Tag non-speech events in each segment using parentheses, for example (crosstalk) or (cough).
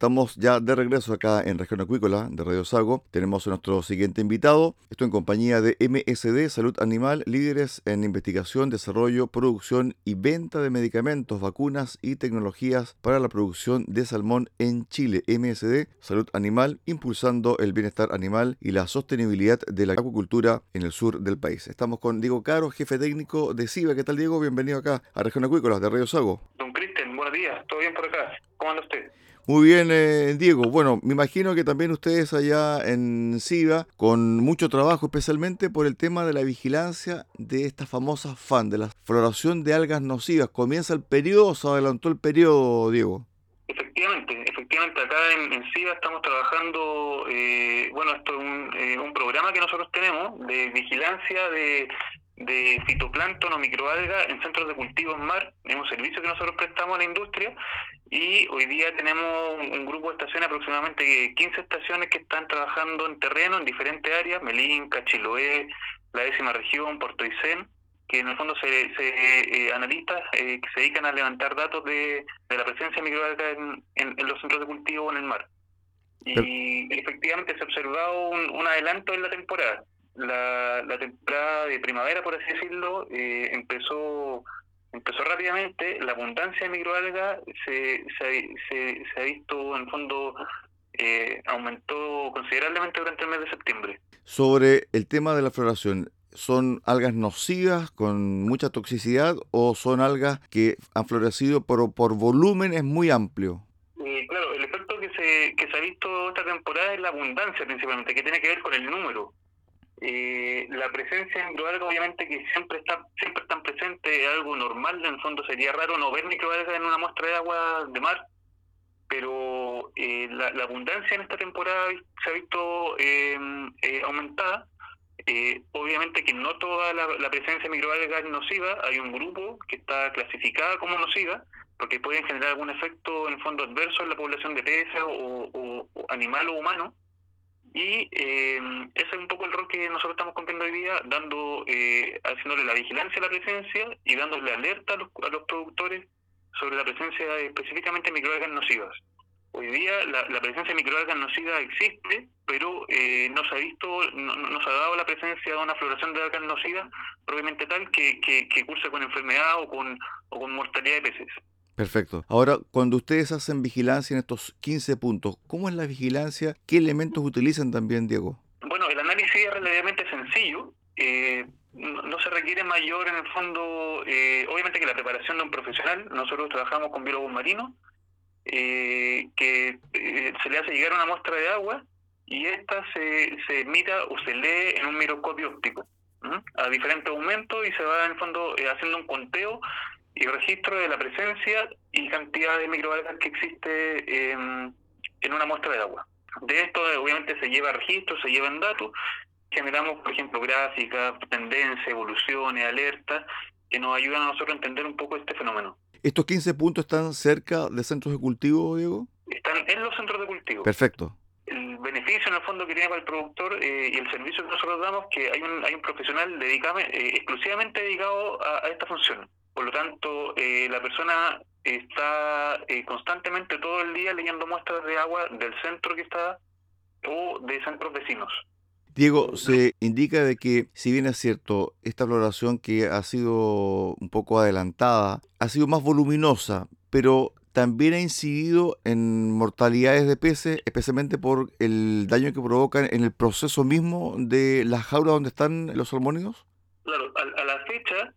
Estamos ya de regreso acá en Región Acuícola de Radio Sago. Tenemos a nuestro siguiente invitado. Esto en compañía de MSD Salud Animal, líderes en investigación, desarrollo, producción y venta de medicamentos, vacunas y tecnologías para la producción de salmón en Chile. MSD Salud Animal, impulsando el bienestar animal y la sostenibilidad de la acuicultura en el sur del país. Estamos con Diego Caro, jefe técnico de CIBA. ¿Qué tal, Diego? Bienvenido acá a Región Acuícola de Radio Sago. Don Cristian, buenos días. ¿Todo bien por acá? ¿Cómo anda usted? Muy bien, eh, Diego. Bueno, me imagino que también ustedes allá en SIVA, con mucho trabajo, especialmente por el tema de la vigilancia de esta famosa FAN, de la floración de algas nocivas. ¿Comienza el periodo o se adelantó el periodo, Diego? Efectivamente, efectivamente, acá en, en SIVA estamos trabajando, eh, bueno, esto es un, eh, un programa que nosotros tenemos de vigilancia de de fitoplancton o microalga en centros de cultivo en mar. Es un servicio que nosotros prestamos a la industria y hoy día tenemos un, grupo de estaciones, aproximadamente 15 estaciones que están trabajando en terreno en diferentes áreas, Melinca, Chiloé, la décima región, Puerto Aysén, que en el fondo se, se eh, analistas eh, que se dedican a levantar datos de, de la presencia de microalgas en, en, los centros de cultivo en el mar. Y efectivamente se ha observado un, un adelanto en la temporada la, la temporada de primavera, por así decirlo, eh, empezó empezó rápidamente, la abundancia de microalgas se, se, se, ha visto en fondo eh, aumentó considerablemente durante el mes de septiembre. Sobre el tema de la floración, ¿son algas nocivas con mucha toxicidad o son algas que han florecido pero por volumen es muy amplio? Eh, claro, el efecto que se, que se ha visto esta temporada es la abundancia principalmente, que tiene que ver con el número. Eh, la presencia de microalgas obviamente que siempre está siempre están presentes es algo normal en el fondo sería raro no ver microalgas en una muestra de agua de mar pero eh, la, abundancia en esta temporada se ha visto em, eh, aumentada. Obviamente que no toda la, presencia de microalgas es nociva hay un grupo que está clasificada como nociva porque pueden generar algún efecto en fondo adverso en la población de peces o animal o humano Y eh, ese es un poco el rol que nosotros estamos cumpliendo hoy día, dando, eh, haciéndole la vigilancia a la presencia y dándole alerta a los, a los productores sobre la presencia específicamente de microalgas nocivas. Hoy día la, presencia de microalgas nocivas existe, pero eh, no se ha visto, no, se ha dado la presencia de una floración de algas nocivas propiamente tal que, que, curse con enfermedad o con, o con mortalidad de peces. Perfecto. Ahora, cuando ustedes hacen vigilancia en estos 15 puntos, ¿cómo es la vigilancia? ¿Qué elementos utilizan también, Diego? Bueno, el análisis es relativamente sencillo. Eh, no, se requiere mayor en el fondo, eh, obviamente que la preparación de un profesional, nosotros trabajamos con biólogos marinos, eh, que eh, se le hace llegar una muestra de agua y esta se, se mira o se lee en un microscopio óptico a diferentes aumentos y se va en el fondo eh, haciendo un conteo y registro de la presencia y cantidad de microalgas que existe en una muestra de agua. De esto obviamente se lleva registro, se llevan datos, generamos por ejemplo gráficas, tendencias, evoluciones, alertas que nos ayudan a nosotros a entender un poco este fenómeno. ¿Estos 15 puntos están cerca de centros de cultivo, Diego? Están en los centros de cultivo. Perfecto. El beneficio en el fondo que tiene para el productor eh, y el servicio que nosotros damos que hay un, hay un profesional dedicado, eh, exclusivamente dedicado a, esta función. Por lo tanto, eh, la persona está constantemente todo el día leyendo muestras de agua del centro que está o de centros vecinos. Diego, se indica de que, si bien es cierto, esta floración que ha sido un poco adelantada, ha sido más voluminosa, pero también ha incidido en mortalidades de peces, especialmente por el daño que provocan en el proceso mismo de las jaulas donde están los salmónidos? Claro, a, a la fecha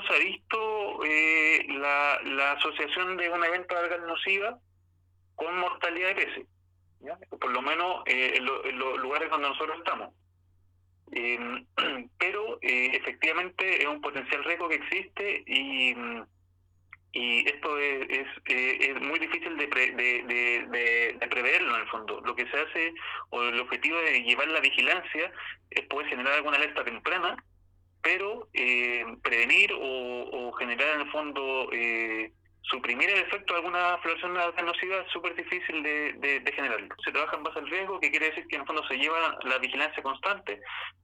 no se ha visto eh, la, la, asociación de un evento de algas nociva con mortalidad de peces por lo menos eh, en, los lugares donde nosotros estamos. Em, (clears throat) pero eh, efectivamente es un potencial riesgo que existe y, esto es, eh, es muy difícil de, de, de, preverlo en el fondo. Lo que se hace, o el objetivo de llevar la vigilancia, es poder generar alguna alerta temprana, pero prevenir o, o, generar en el fondo eh, suprimir el efecto de alguna floración nociva es súper difícil de, de, generar. Se trabaja en base al riesgo, que quiere decir que en el fondo se lleva la vigilancia constante,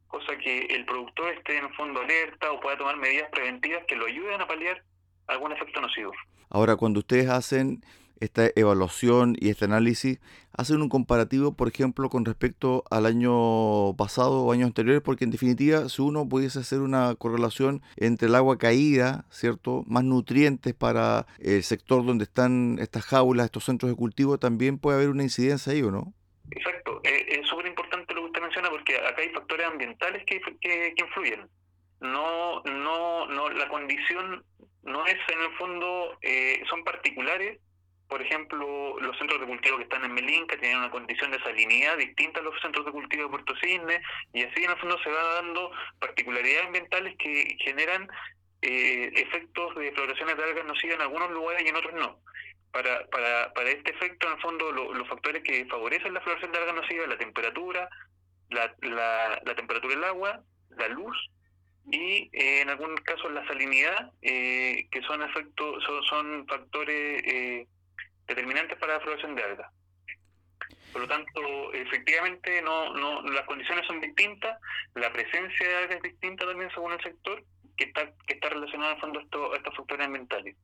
cosa que el productor esté en el fondo alerta o pueda tomar medidas preventivas que lo ayuden a paliar algún efecto nocivo. Ahora, cuando ustedes hacen esta evaluación y este análisis, hacen un comparativo, por ejemplo, con respecto al año pasado o años anteriores, porque en definitiva, si uno pudiese hacer una correlación entre el agua caída, ¿cierto? Más nutrientes para el sector donde están estas jaulas, estos centros de cultivo, también puede haber una incidencia ahí, ¿o no? Exacto, eh, es súper importante lo que usted menciona porque acá hay factores ambientales que, que, influyen. No, no, no, la condición no es en el fondo, eh, son particulares por ejemplo, los centros de cultivo que están en Melinca tienen una condición de salinidad distinta a los centros de cultivo de Puerto Cisne, y así en el fondo se va dando particularidades ambientales que generan eh, efectos de floraciones de algas nocivas en algunos lugares y en otros no. Para, para, para este efecto, en el fondo, los factores que favorecen la floración de algas nocivas, la temperatura, la, la, temperatura del agua, la luz y eh, en algún caso la salinidad, eh, que son efectos, son, son factores eh, determinantes para la floración de algas. Por lo tanto, efectivamente, no, no, las condiciones son distintas, la presencia de algas es distinta también según el sector, que está, que está relacionado en fondo a, estos factores ambientales.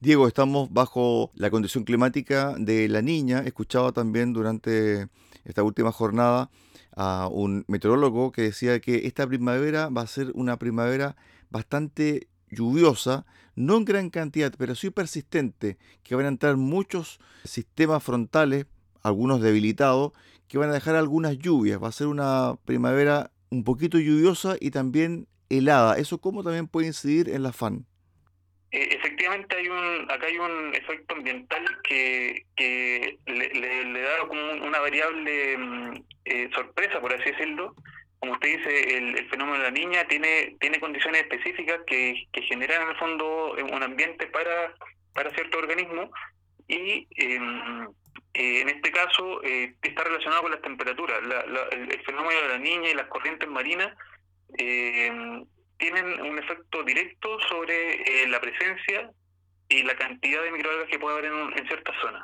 Diego, estamos bajo la condición climática de la niña. Escuchaba también durante esta última jornada a un meteorólogo que decía que esta primavera va a ser una primavera bastante lluviosa, no en gran cantidad, pero sí persistente, que van a entrar muchos sistemas frontales, algunos debilitados, que van a dejar algunas lluvias. Va a ser una primavera un poquito lluviosa y también helada. ¿Eso cómo también puede incidir en la FAN? Eh, efectivamente, hay un, acá hay un efecto ambiental que, que le, da como una variable mm, eh, sorpresa, por así decirlo, como usted dice, el, fenómeno de la niña tiene, tiene condiciones específicas que, generan en el fondo un ambiente para, para cierto organismo y em, eh, en este caso eh, está relacionado con las temperaturas. el, fenómeno de la niña y las corrientes marinas em, tienen un efecto directo sobre eh, la presencia y la cantidad de microalgas que puede haber en, en ciertas zonas.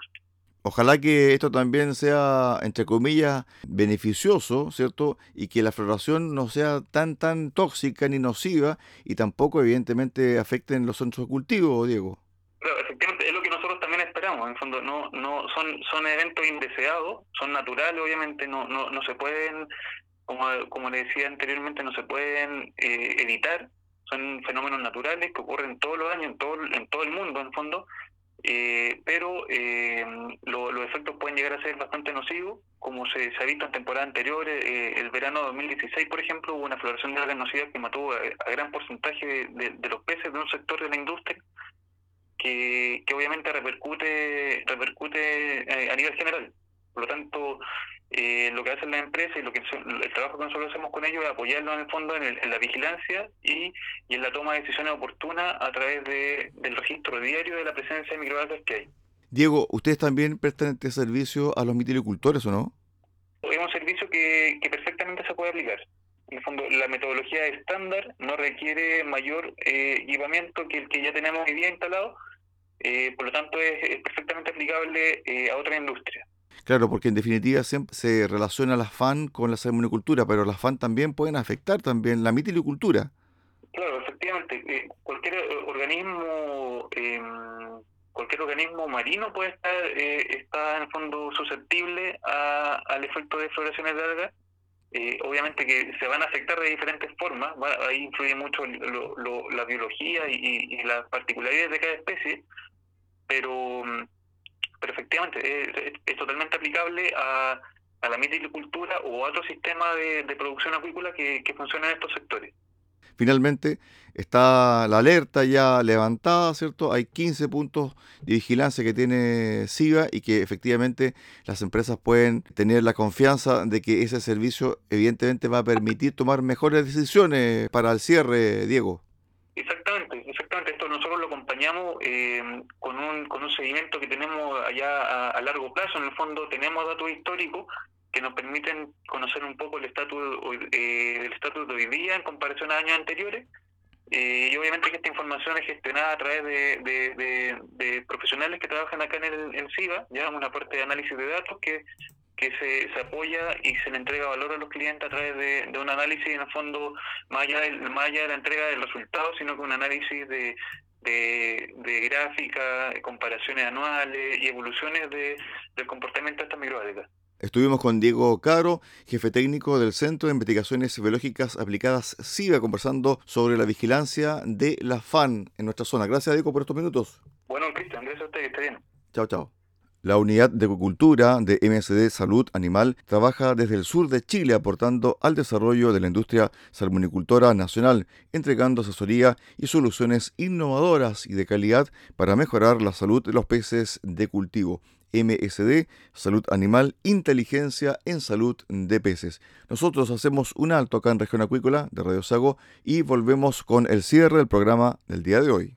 Ojalá que esto también sea, entre comillas, beneficioso, ¿cierto? Y que la floración no sea tan, tan tóxica ni nociva y tampoco, evidentemente, afecten los centros de cultivo, Diego. Efectivamente, es lo que nosotros también esperamos. En fondo, no, no son, son eventos indeseados, son naturales, obviamente, no, no, no se pueden, como, como le decía anteriormente, no se pueden eh, evitar. Son fenómenos naturales que ocurren todos los años en todo, en todo el mundo, en fondo eh, pero eh, los efectos pueden llegar a ser bastante nocivos, como se, se ha visto en temporadas anteriores. Eh, el verano de 2016, por ejemplo, hubo una floración de algas nocivas que mató a, gran porcentaje de, los peces de un sector de la industria, que, que obviamente repercute, repercute a nivel general. Por lo tanto, eh, lo que hacen las empresas y lo que el trabajo que nosotros hacemos con ellos es apoyarlos en el fondo en, la vigilancia y, y, en la toma de decisiones oportunas a través de, del registro diario de la presencia de microalgas que hay. Diego, ¿ustedes también prestan este servicio a los mitilicultores o no? Es un servicio que, que perfectamente se puede aplicar. En el fondo, la metodología estándar no requiere mayor eh, equipamiento que el que ya tenemos hoy día instalado, eh, por lo tanto es, perfectamente aplicable eh, a otras industrias. Claro, porque en definitiva siempre se relaciona la FAN con la salmonicultura, pero las FAN también pueden afectar también la mitilicultura. Claro, efectivamente. Eh, cualquier eh, organismo em, cualquier organismo marino puede estar eh, está en el fondo susceptible al efecto de floraciones de algas. obviamente que se van a afectar de diferentes formas, ahí influye mucho la biología y, y las particularidades de cada especie, pero pero efectivamente es, totalmente aplicable a, a, la mitilicultura o a otro sistema de, producción acuícola que, que funciona en estos sectores. Finalmente, está la alerta ya levantada, ¿cierto? Hay 15 puntos de vigilancia que tiene SIVA y que efectivamente las empresas pueden tener la confianza de que ese servicio evidentemente va a permitir tomar mejores decisiones para el cierre, Diego. Exactamente, exactamente. Acompañamos eh, con, un, con un seguimiento que tenemos allá a, largo plazo. En el fondo tenemos datos históricos que nos permiten conocer un poco el estatus eh, del estatus de hoy día en comparación a años anteriores. Eh, y obviamente que esta información es gestionada a través de, de, profesionales que trabajan acá en, el, en SIVA, ya una parte de análisis de datos que que se, se, apoya y se le entrega valor a los clientes a través de, un análisis, en el fondo, más allá, de, más allá de la entrega del resultado, sino que un análisis de, de, de gráficas, comparaciones anuales y evoluciones de, del comportamiento de estas microalgas. Estuvimos con Diego Caro, jefe técnico del Centro de Investigaciones Biológicas Aplicadas SIVA, conversando sobre la vigilancia de la FAN en nuestra zona. Gracias, Diego, por estos minutos. Bueno, Cristian, gracias a usted, que esté bien. Chao, chao. La unidad de acuicultura de MSD Salud Animal trabaja desde el sur de Chile aportando al desarrollo de la industria salmonicultora nacional, entregando asesoría y soluciones innovadoras y de calidad para mejorar la salud de los peces de cultivo. MSD, Salud Animal, Inteligencia en Salud de Peces. Nosotros hacemos un alto acá en Región Acuícola de Radio Sago y volvemos con el cierre del programa del día de hoy.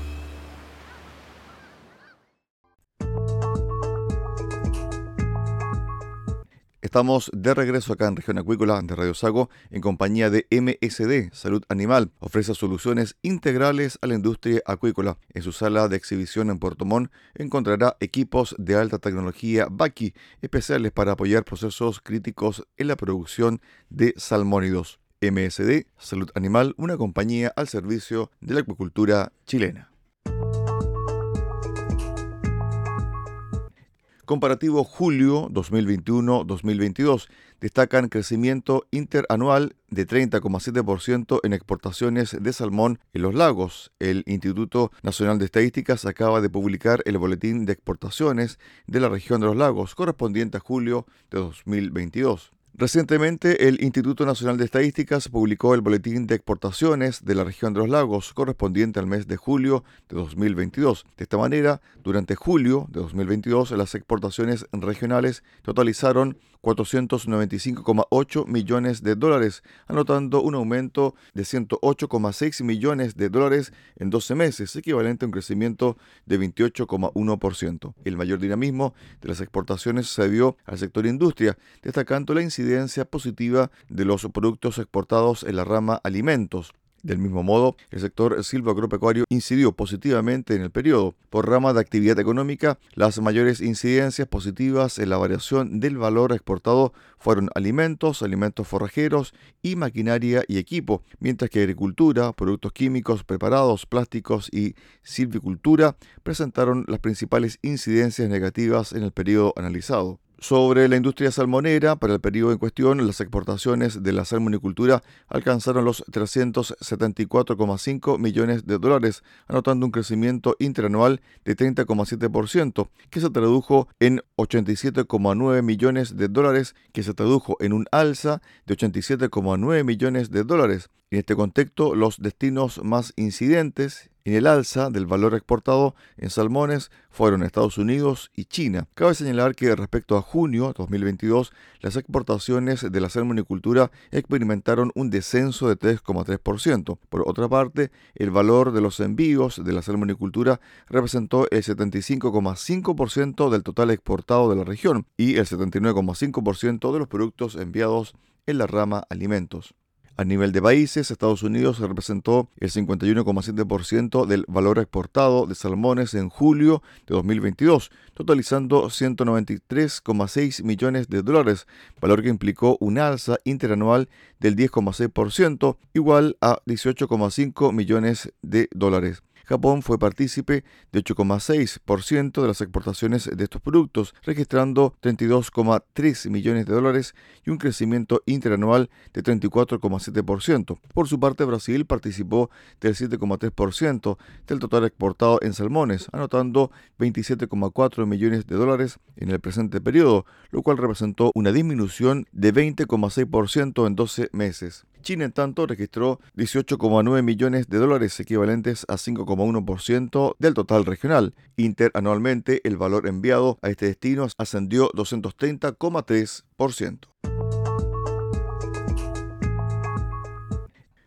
Estamos de regreso acá en Región Acuícola de Radio Sago en compañía de MSD Salud Animal. Ofrece soluciones integrales a la industria acuícola. En su sala de exhibición en Puerto Montt encontrará equipos de alta tecnología BACI especiales para apoyar procesos críticos en la producción de salmónidos. MSD Salud Animal, una compañía al servicio de la acuicultura chilena. Comparativo julio 2021-2022 destacan crecimiento interanual de 30,7% en exportaciones de salmón en los lagos. El Instituto Nacional de Estadísticas acaba de publicar el boletín de exportaciones de la región de los lagos correspondiente a julio de 2022. Recientemente, el Instituto Nacional de Estadísticas publicó el Boletín de Exportaciones de la región de los lagos correspondiente al mes de julio de 2022. De esta manera, durante julio de 2022, las exportaciones regionales totalizaron 495,8 millones de dólares, anotando un aumento de 108,6 millones de dólares en 12 meses, equivalente a un crecimiento de 28,1%. El mayor dinamismo de las exportaciones se vio al sector industria, destacando la incidencia positiva de los productos exportados en la rama alimentos, del mismo modo, el sector silvagropecuario incidió positivamente en el periodo. Por rama de actividad económica, las mayores incidencias positivas en la variación del valor exportado fueron alimentos, alimentos forrajeros y maquinaria y equipo, mientras que agricultura, productos químicos preparados, plásticos y silvicultura presentaron las principales incidencias negativas en el periodo analizado. Sobre la industria salmonera, para el periodo en cuestión, las exportaciones de la salmonicultura alcanzaron los 374,5 millones de dólares, anotando un crecimiento interanual de 30,7%, que se tradujo en 87,9 millones de dólares, que se tradujo en un alza de 87,9 millones de dólares. En este contexto, los destinos más incidentes en el alza del valor exportado en salmones fueron Estados Unidos y China. Cabe señalar que respecto a junio 2022, las exportaciones de la salmonicultura experimentaron un descenso de 3,3%. Por otra parte, el valor de los envíos de la salmonicultura representó el 75,5% del total exportado de la región y el 79,5% de los productos enviados en la rama alimentos. A nivel de países, Estados Unidos representó el 51,7% del valor exportado de salmones en julio de 2022, totalizando 193,6 millones de dólares, valor que implicó un alza interanual del 10,6%, igual a 18,5 millones de dólares. Japón fue partícipe de 8,6% de las exportaciones de estos productos, registrando 32,3 millones de dólares y un crecimiento interanual de 34,7%. Por su parte, Brasil participó del 7,3% del total exportado en salmones, anotando 27,4 millones de dólares en el presente periodo, lo cual representó una disminución de 20,6% en 12 meses. China, en tanto, registró 18,9 millones de dólares equivalentes a 5,1% del total regional. Interanualmente, el valor enviado a este destino ascendió 230,3%.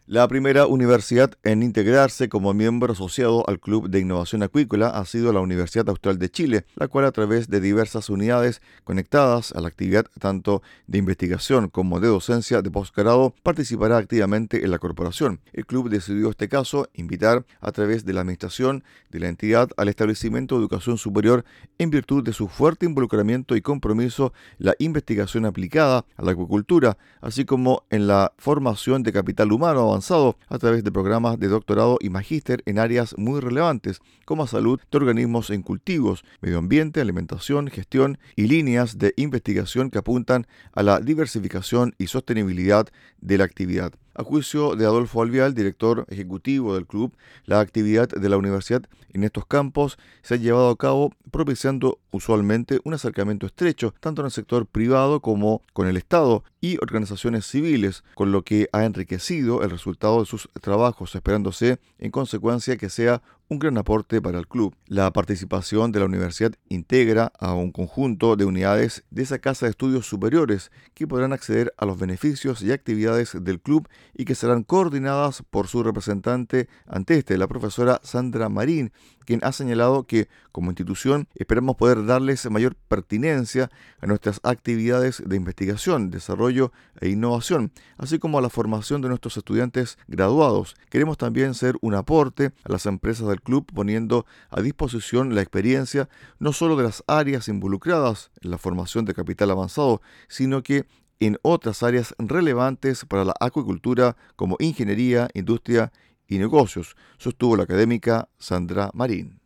La primera universidad en integrarse como miembro asociado al Club de Innovación Acuícola ha sido la Universidad Austral de Chile, la cual a través de diversas unidades conectadas a la actividad tanto de investigación como de docencia de posgrado participará activamente en la corporación. El club decidió este caso invitar a través de la administración de la entidad al establecimiento de educación superior en virtud de su fuerte involucramiento y compromiso la investigación aplicada a la acuicultura, así como en la formación de capital humano avanzado a través de programas de doctorado y magíster en áreas muy relevantes como salud de organismos en cultivos, medio ambiente, alimentación, gestión y líneas de investigación que apuntan a la diversificación y sostenibilidad de la actividad. A juicio de Adolfo Alvial, director ejecutivo del club, la actividad de la universidad en estos campos se ha llevado a cabo propiciando usualmente un acercamiento estrecho tanto en el sector privado como con el Estado y organizaciones civiles, con lo que ha enriquecido el resultado de sus trabajos, esperándose en consecuencia que sea un gran aporte para el club. La participación de la universidad integra a un conjunto de unidades de esa casa de estudios superiores que podrán acceder a los beneficios y actividades del club y que serán coordinadas por su representante ante este, la profesora Sandra Marín, quien ha señalado que como institución esperamos poder darles mayor pertinencia a nuestras actividades de investigación, desarrollo e innovación, así como a la formación de nuestros estudiantes graduados. Queremos también ser un aporte a las empresas del club poniendo a disposición la experiencia no solo de las áreas involucradas en la formación de capital avanzado, sino que en otras áreas relevantes para la acuicultura como ingeniería, industria y negocios, sostuvo la académica Sandra Marín.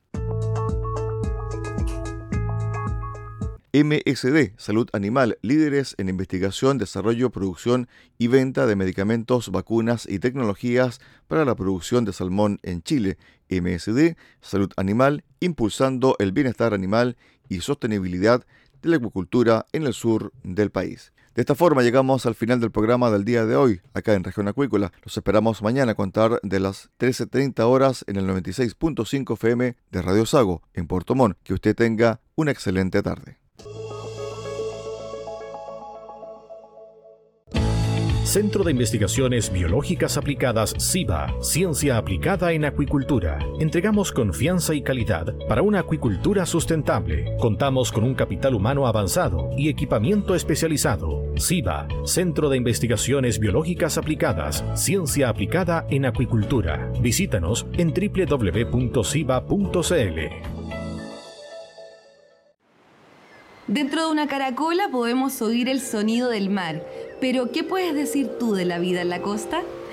MSD, Salud Animal, líderes en investigación, desarrollo, producción y venta de medicamentos, vacunas y tecnologías para la producción de salmón en Chile. MSD, Salud Animal, impulsando el bienestar animal y sostenibilidad de la acuicultura en el sur del país. De esta forma llegamos al final del programa del día de hoy, acá en Región Acuícola. Los esperamos mañana a contar de las 13.30 horas en el 96.5 FM de Radio Sago, en Puerto Montt. Que usted tenga una excelente tarde. Centro de Investigaciones Biológicas Aplicadas CIBA, Ciencia Aplicada en Acuicultura. Entregamos confianza y calidad para una acuicultura sustentable. Contamos con un capital humano avanzado y equipamiento especializado. CIBA, Centro de Investigaciones Biológicas Aplicadas, Ciencia Aplicada en Acuicultura. Visítanos en www.ciba.cl. Dentro de una caracola podemos oír el sonido del mar, pero ¿qué puedes decir tú de la vida en la costa?